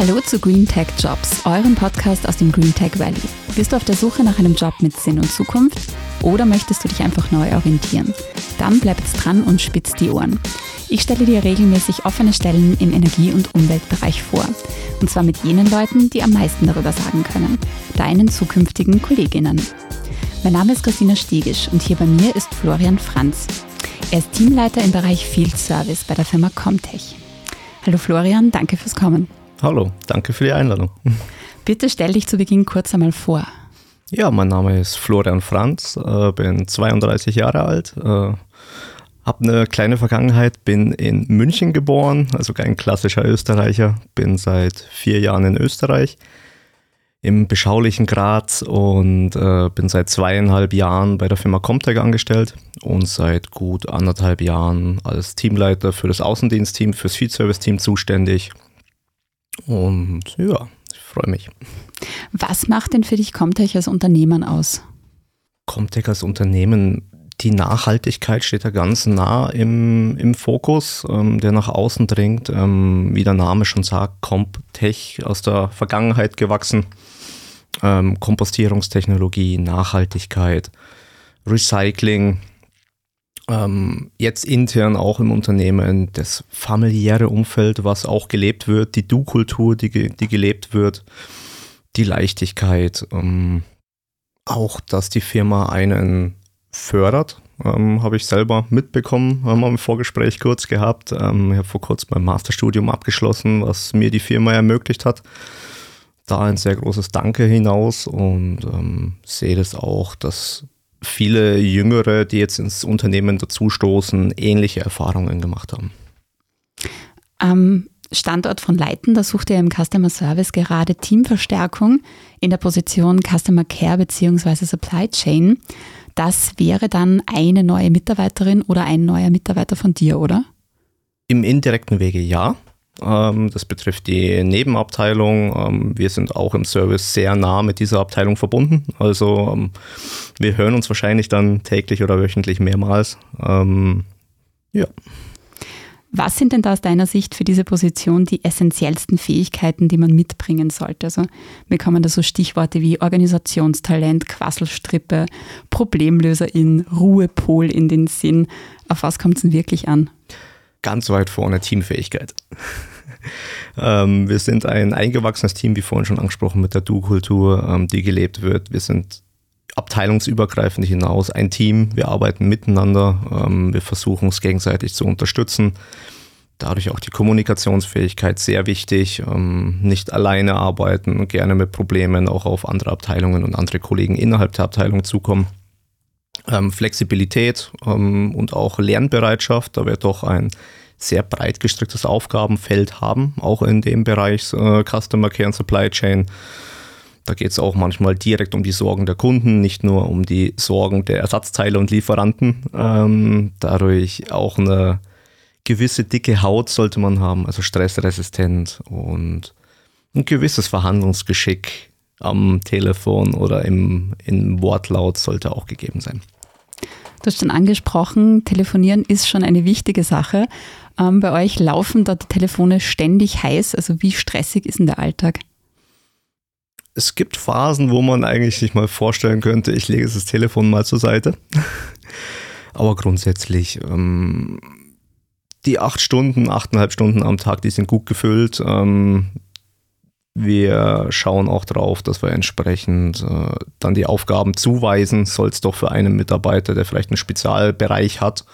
Hallo zu Green Tech Jobs, eurem Podcast aus dem Green Tech Valley. Bist du auf der Suche nach einem Job mit Sinn und Zukunft oder möchtest du dich einfach neu orientieren? Dann bleib jetzt dran und spitz die Ohren. Ich stelle dir regelmäßig offene Stellen im Energie- und Umweltbereich vor. Und zwar mit jenen Leuten, die am meisten darüber sagen können, deinen zukünftigen Kolleginnen. Mein Name ist Christina Stegisch und hier bei mir ist Florian Franz. Er ist Teamleiter im Bereich Field Service bei der Firma Comtech. Hallo Florian, danke fürs Kommen. Hallo, danke für die Einladung. Bitte stell dich zu Beginn kurz einmal vor. Ja, mein Name ist Florian Franz, äh, bin 32 Jahre alt, äh, habe eine kleine Vergangenheit, bin in München geboren, also kein klassischer Österreicher, bin seit vier Jahren in Österreich im beschaulichen Graz und äh, bin seit zweieinhalb Jahren bei der Firma Comtech angestellt und seit gut anderthalb Jahren als Teamleiter für das Außendienstteam, fürs Field Service Team zuständig und ja, ich freue mich. Was macht denn für dich Comtech als Unternehmen aus? Comtech als Unternehmen, die Nachhaltigkeit steht da ganz nah im, im Fokus, ähm, der nach außen dringt. Ähm, wie der Name schon sagt, Comtech aus der Vergangenheit gewachsen. Ähm, Kompostierungstechnologie, Nachhaltigkeit, Recycling, ähm, jetzt intern auch im Unternehmen das familiäre Umfeld, was auch gelebt wird, die Du-Kultur, die, die gelebt wird, die Leichtigkeit, ähm, auch, dass die Firma einen fördert, ähm, habe ich selber mitbekommen, haben wir im Vorgespräch kurz gehabt. Ähm, ich habe vor kurzem mein Masterstudium abgeschlossen, was mir die Firma ermöglicht hat. Da ein sehr großes Danke hinaus und ähm, sehe das auch, dass viele Jüngere, die jetzt ins Unternehmen dazustoßen, ähnliche Erfahrungen gemacht haben. Am Standort von Leiten, da sucht er im Customer Service gerade Teamverstärkung in der Position Customer Care bzw. Supply Chain. Das wäre dann eine neue Mitarbeiterin oder ein neuer Mitarbeiter von dir, oder? Im indirekten Wege ja. Ähm, das betrifft die Nebenabteilung. Ähm, wir sind auch im Service sehr nah mit dieser Abteilung verbunden. Also ähm, wir hören uns wahrscheinlich dann täglich oder wöchentlich mehrmals. Ja. Was sind denn da aus deiner Sicht für diese Position die essentiellsten Fähigkeiten, die man mitbringen sollte? Also mir kommen da so Stichworte wie Organisationstalent, Quasselstrippe, Problemlöserin, Ruhepol in den Sinn. Auf was kommt es denn wirklich an? Ganz weit vorne Teamfähigkeit. ähm, wir sind ein eingewachsenes Team, wie vorhin schon angesprochen, mit der Du-Kultur, ähm, die gelebt wird. Wir sind abteilungsübergreifend hinaus ein Team. Wir arbeiten miteinander. Ähm, wir versuchen uns gegenseitig zu unterstützen. Dadurch auch die Kommunikationsfähigkeit sehr wichtig. Ähm, nicht alleine arbeiten gerne mit Problemen auch auf andere Abteilungen und andere Kollegen innerhalb der Abteilung zukommen. Ähm, Flexibilität ähm, und auch Lernbereitschaft, da wir doch ein sehr breit gestricktes Aufgabenfeld haben, auch in dem Bereich äh, Customer Care und Supply Chain. Da geht es auch manchmal direkt um die Sorgen der Kunden, nicht nur um die Sorgen der Ersatzteile und Lieferanten. Ähm, dadurch auch eine gewisse dicke Haut sollte man haben, also stressresistent und ein gewisses Verhandlungsgeschick am Telefon oder im, im Wortlaut sollte auch gegeben sein. Du hast schon angesprochen, telefonieren ist schon eine wichtige Sache. Ähm, bei euch laufen da die Telefone ständig heiß. Also wie stressig ist denn der Alltag? Es gibt Phasen, wo man eigentlich sich mal vorstellen könnte, ich lege das Telefon mal zur Seite. Aber grundsätzlich, ähm, die acht Stunden, achteinhalb Stunden am Tag, die sind gut gefüllt. Ähm, wir schauen auch darauf, dass wir entsprechend äh, dann die Aufgaben zuweisen, soll es doch für einen Mitarbeiter, der vielleicht einen Spezialbereich hat,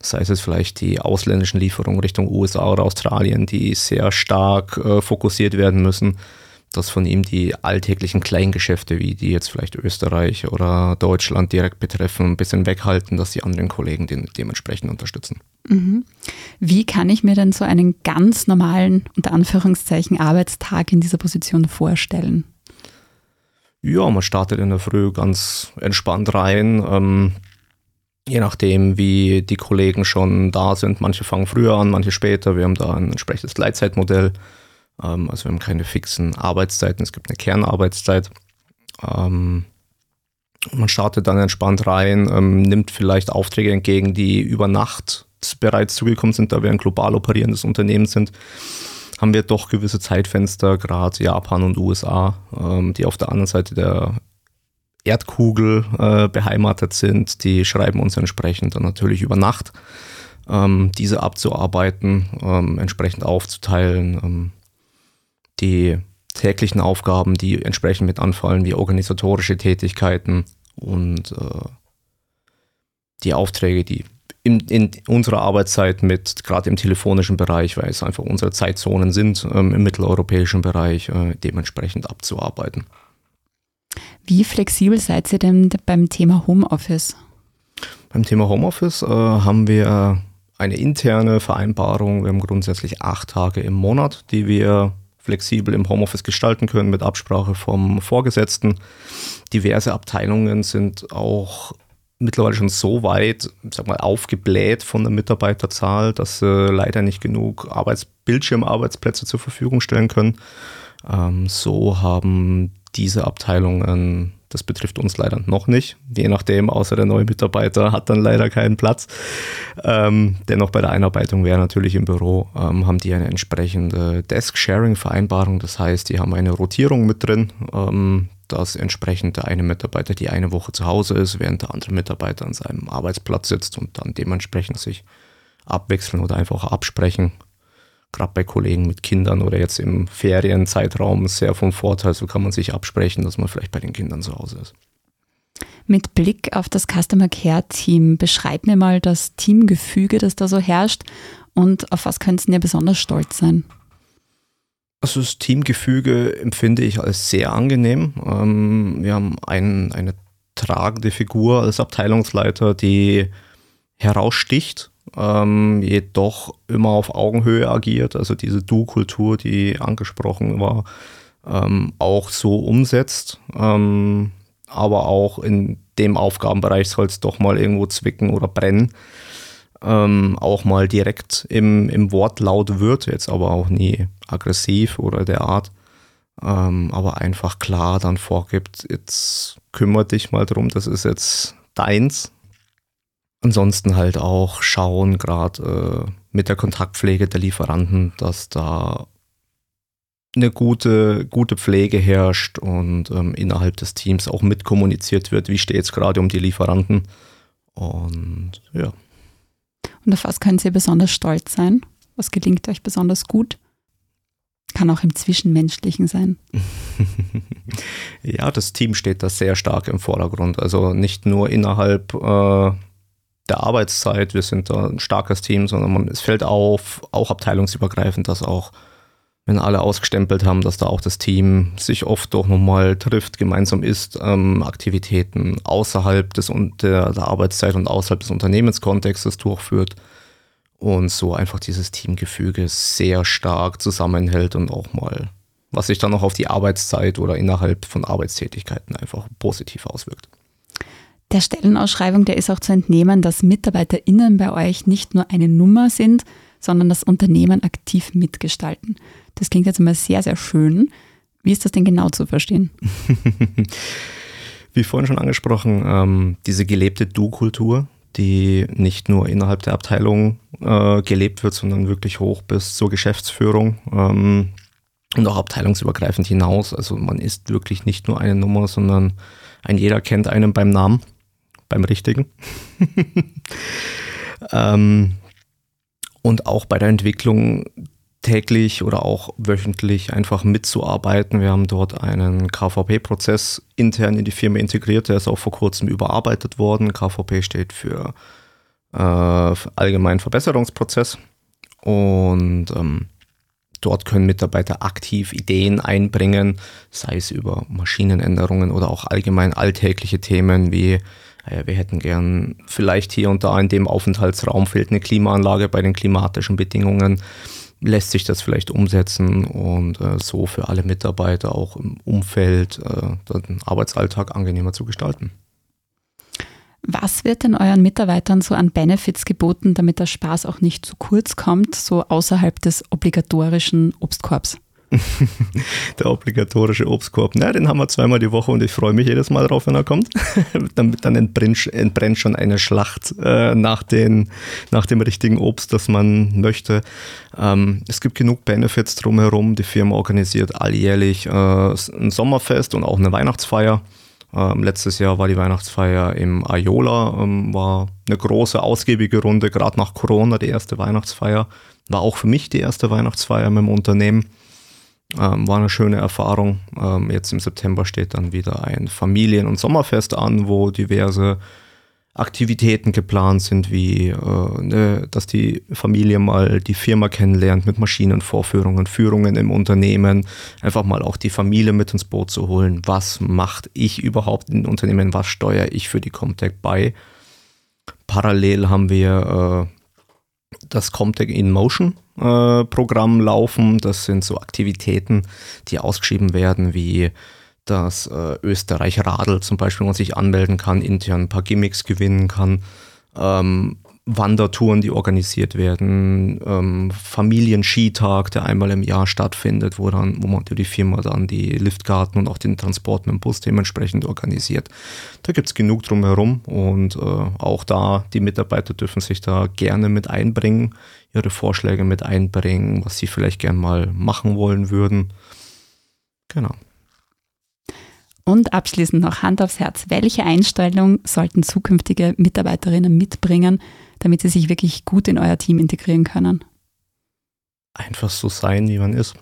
sei es vielleicht die ausländischen Lieferungen Richtung USA oder Australien, die sehr stark äh, fokussiert werden müssen, dass von ihm die alltäglichen Kleingeschäfte, wie die jetzt vielleicht Österreich oder Deutschland direkt betreffen, ein bisschen weghalten, dass die anderen Kollegen den dementsprechend unterstützen. Mhm. Wie kann ich mir denn so einen ganz normalen, unter Anführungszeichen, Arbeitstag in dieser Position vorstellen? Ja, man startet in der Früh ganz entspannt rein. Ähm, je nachdem, wie die Kollegen schon da sind. Manche fangen früher an, manche später. Wir haben da ein entsprechendes Gleitzeitmodell. Ähm, also wir haben keine fixen Arbeitszeiten, es gibt eine Kernarbeitszeit. Ähm, man startet dann entspannt rein, ähm, nimmt vielleicht Aufträge entgegen, die über Nacht bereits zugekommen sind, da wir ein global operierendes Unternehmen sind haben wir doch gewisse Zeitfenster, gerade Japan und USA, ähm, die auf der anderen Seite der Erdkugel äh, beheimatet sind. Die schreiben uns entsprechend dann natürlich über Nacht, ähm, diese abzuarbeiten, ähm, entsprechend aufzuteilen. Die täglichen Aufgaben, die entsprechend mit anfallen, wie organisatorische Tätigkeiten und äh, die Aufträge, die in, in, unserer Arbeitszeit mit, gerade im telefonischen Bereich, weil es einfach unsere Zeitzonen sind, ähm, im mitteleuropäischen Bereich, äh, dementsprechend abzuarbeiten. Wie flexibel seid ihr denn beim Thema Homeoffice? Beim Thema Homeoffice äh, haben wir eine interne Vereinbarung. Wir haben grundsätzlich acht Tage im Monat, die wir flexibel im Homeoffice gestalten können mit Absprache vom Vorgesetzten. Diverse Abteilungen sind auch mittlerweile schon so weit, sag mal, aufgebläht von der Mitarbeiterzahl, dass sie leider nicht genug Arbeits Bildschirmarbeitsplätze zur Verfügung stellen können. Ähm, so haben diese Abteilungen, das betrifft uns leider noch nicht, je nachdem, außer der neue Mitarbeiter hat dann leider keinen Platz. Ähm, dennoch bei der Einarbeitung wäre natürlich im Büro, ähm, haben die eine entsprechende Desk-Sharing-Vereinbarung, das heißt, die haben eine Rotierung mit drin. Ähm, dass entsprechend der eine Mitarbeiter die eine Woche zu Hause ist, während der andere Mitarbeiter an seinem Arbeitsplatz sitzt und dann dementsprechend sich abwechseln oder einfach absprechen. Gerade bei Kollegen mit Kindern oder jetzt im Ferienzeitraum sehr vom Vorteil, so kann man sich absprechen, dass man vielleicht bei den Kindern zu Hause ist. Mit Blick auf das Customer Care Team, beschreib mir mal das Teamgefüge, das da so herrscht und auf was könnten ihr besonders stolz sein? Also das Teamgefüge empfinde ich als sehr angenehm. Ähm, wir haben ein, eine tragende Figur als Abteilungsleiter, die heraussticht, ähm, jedoch immer auf Augenhöhe agiert, also diese Du-Kultur, die angesprochen war, ähm, auch so umsetzt. Ähm, aber auch in dem Aufgabenbereich soll es doch mal irgendwo zwicken oder brennen ähm, auch mal direkt im, im Wortlaut wird, jetzt aber auch nie aggressiv oder der Art, ähm, aber einfach klar dann vorgibt, jetzt kümmere dich mal drum, das ist jetzt deins. Ansonsten halt auch schauen, gerade äh, mit der Kontaktpflege der Lieferanten, dass da eine gute, gute Pflege herrscht und ähm, innerhalb des Teams auch mitkommuniziert wird, wie steht es gerade um die Lieferanten. Und ja. Und auf was könnt ihr besonders stolz sein? Was gelingt euch besonders gut? Kann auch im Zwischenmenschlichen sein. ja, das Team steht da sehr stark im Vordergrund. Also nicht nur innerhalb äh, der Arbeitszeit, wir sind da ein starkes Team, sondern man, es fällt auf, auch abteilungsübergreifend, dass auch wenn alle ausgestempelt haben, dass da auch das Team sich oft doch nochmal trifft, gemeinsam isst, ähm, Aktivitäten außerhalb des, der, der Arbeitszeit und außerhalb des Unternehmenskontextes durchführt und so einfach dieses Teamgefüge sehr stark zusammenhält und auch mal, was sich dann auch auf die Arbeitszeit oder innerhalb von Arbeitstätigkeiten einfach positiv auswirkt. Der Stellenausschreibung, der ist auch zu entnehmen, dass MitarbeiterInnen bei euch nicht nur eine Nummer sind, sondern das Unternehmen aktiv mitgestalten. Das klingt jetzt immer sehr, sehr schön. Wie ist das denn genau zu verstehen? Wie vorhin schon angesprochen, ähm, diese gelebte Du-Kultur, die nicht nur innerhalb der Abteilung äh, gelebt wird, sondern wirklich hoch bis zur Geschäftsführung ähm, und auch abteilungsübergreifend hinaus. Also man ist wirklich nicht nur eine Nummer, sondern ein jeder kennt einen beim Namen, beim richtigen. ähm, und auch bei der Entwicklung täglich oder auch wöchentlich einfach mitzuarbeiten. Wir haben dort einen KVP-Prozess intern in die Firma integriert, der ist auch vor kurzem überarbeitet worden. KVP steht für äh, allgemeinen Verbesserungsprozess und ähm, dort können Mitarbeiter aktiv Ideen einbringen, sei es über Maschinenänderungen oder auch allgemein alltägliche Themen wie äh, wir hätten gern vielleicht hier und da in dem Aufenthaltsraum fehlt eine Klimaanlage bei den klimatischen Bedingungen lässt sich das vielleicht umsetzen und äh, so für alle Mitarbeiter auch im Umfeld äh, den Arbeitsalltag angenehmer zu gestalten. Was wird denn euren Mitarbeitern so an Benefits geboten, damit der Spaß auch nicht zu kurz kommt, so außerhalb des obligatorischen Obstkorbs? der obligatorische Obstkorb. Na, den haben wir zweimal die Woche und ich freue mich jedes Mal drauf, wenn er kommt. dann, dann entbrennt, schon eine Schlacht äh, nach, den, nach dem richtigen Obst, das man möchte. Ähm, es gibt genug Benefits drumherum. Die Firma organisiert alljährlich äh, ein Sommerfest und auch eine Weihnachtsfeier. Ähm, letztes Jahr war die Weihnachtsfeier im Ayola, ähm, war eine große, ausgiebige Runde, gerade nach Corona die erste Weihnachtsfeier. War auch für mich die erste Weihnachtsfeier mit dem Unternehmen. Ähm, war eine schöne Erfahrung. Ähm, jetzt im September steht dann wieder ein Familien- und Sommerfest an, wo diverse Aktivitäten geplant sind, wie äh, ne, dass die Familie mal die Firma kennenlernt mit Maschinenvorführungen, Führungen im Unternehmen, einfach mal auch die Familie mit ins Boot zu holen. Was macht ich überhaupt in Unternehmen? Was steuere ich für die Comtech bei? Parallel haben wir äh, das Comtech in Motion äh, Programm laufen. Das sind so Aktivitäten, die ausgeschrieben werden, wie dass äh, Österreich Radl zum Beispiel, wo man sich anmelden kann, intern ein paar Gimmicks gewinnen kann. Ähm, Wandertouren, die organisiert werden, ähm, Familienskitag, der einmal im Jahr stattfindet, wo dann, wo man die Firma dann die Liftgarten und auch den Transport mit dem Bus dementsprechend organisiert. Da gibt es genug drumherum und äh, auch da, die Mitarbeiter dürfen sich da gerne mit einbringen, ihre Vorschläge mit einbringen, was sie vielleicht gern mal machen wollen würden. Genau. Und abschließend noch Hand aufs Herz. Welche Einstellung sollten zukünftige Mitarbeiterinnen mitbringen, damit sie sich wirklich gut in euer Team integrieren können? Einfach so sein, wie man ist.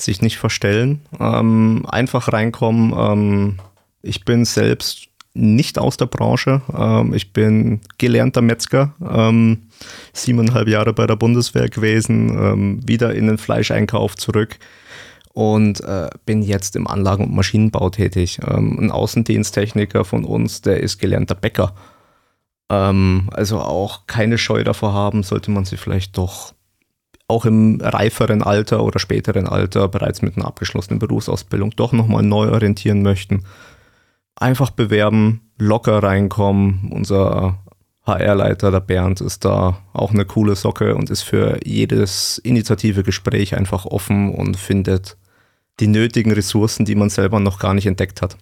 Sich nicht verstellen, ähm, einfach reinkommen. Ähm, ich bin selbst nicht aus der Branche. Ähm, ich bin gelernter Metzger, ähm, siebeneinhalb Jahre bei der Bundeswehr gewesen, ähm, wieder in den Fleischeinkauf zurück und äh, bin jetzt im Anlagen- und Maschinenbau tätig. Ähm, ein Außendiensttechniker von uns, der ist gelernter Bäcker. Ähm, also auch keine Scheu davor haben, sollte man sich vielleicht doch auch im reiferen Alter oder späteren Alter bereits mit einer abgeschlossenen Berufsausbildung doch nochmal neu orientieren möchten. Einfach bewerben, locker reinkommen. Unser HR-Leiter, der Bernd, ist da auch eine coole Socke und ist für jedes Initiative-Gespräch einfach offen und findet die nötigen Ressourcen, die man selber noch gar nicht entdeckt hat.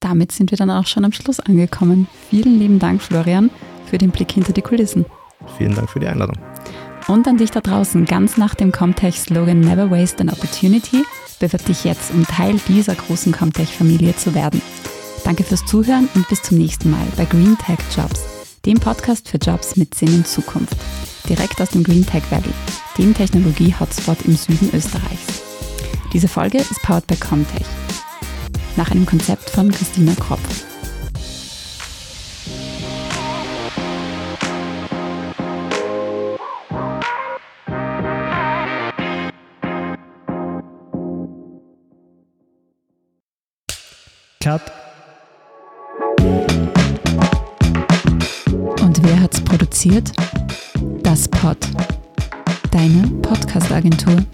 Damit sind wir dann auch schon am Schluss angekommen. Vielen lieben Dank, Florian, für den Blick hinter die Kulissen. Vielen Dank für die Einladung. Und an dich da draußen, ganz nach dem Comtech-Slogan Never Waste an Opportunity, bewirb dich jetzt, um Teil dieser großen Comtech-Familie zu werden. Danke fürs Zuhören und bis zum nächsten Mal bei Green Tech Jobs, dem Podcast für Jobs mit Sinn und Zukunft. Direkt aus dem Green Tech Valley, dem Technologie-Hotspot im Süden Österreichs. Diese Folge ist powered by Comtech. Nach einem Konzept von Christina Kropp. Cut. Und wer hat's produziert? Das Pod. Deine Podcast-Agentur.